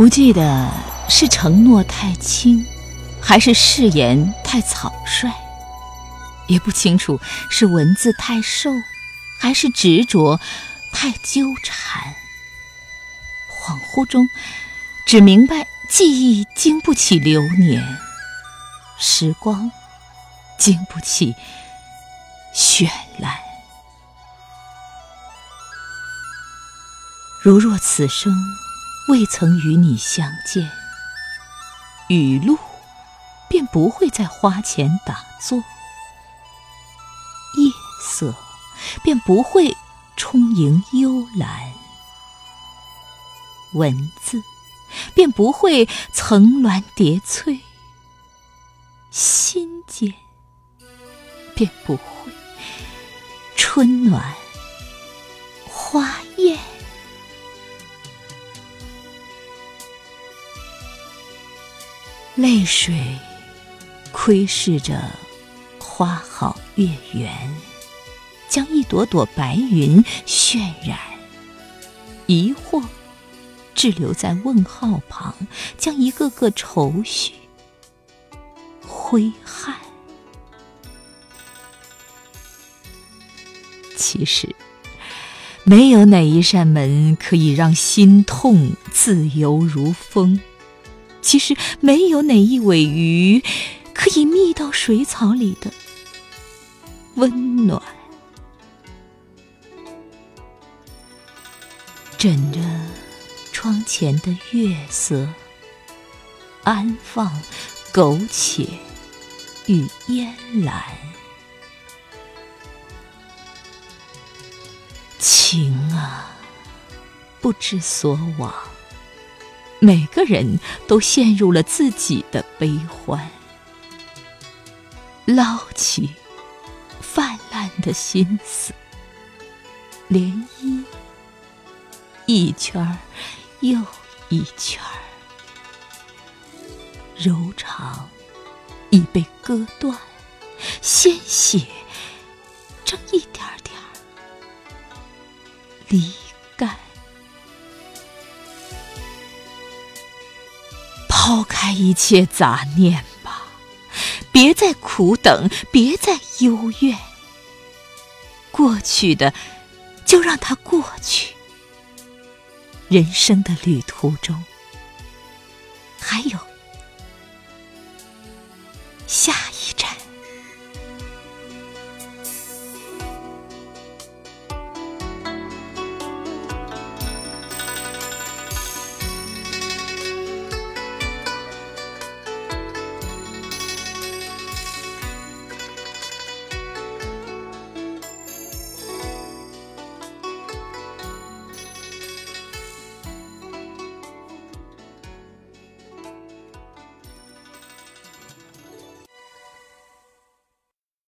不记得是承诺太轻，还是誓言太草率，也不清楚是文字太瘦，还是执着太纠缠。恍惚中，只明白记忆经不起流年，时光经不起绚烂。如若此生未曾与你相见，雨露便不会在花前打坐，夜色便不会充盈幽蓝，文字便不会层峦叠翠，心间便不会春暖。泪水窥视着花好月圆，将一朵朵白云渲染；疑惑滞留在问号旁，将一个个愁绪挥汗。其实，没有哪一扇门可以让心痛自由如风。其实没有哪一尾鱼可以觅到水草里的温暖。枕着窗前的月色，安放苟且与烟岚。情啊，不知所往。每个人都陷入了自己的悲欢，捞起泛滥的心思，涟漪一圈儿又一圈儿，柔肠已被割断，鲜血正一点点离。抛开一切杂念吧别再苦等别再幽怨。过去的就让它过去。人生的旅途中还有下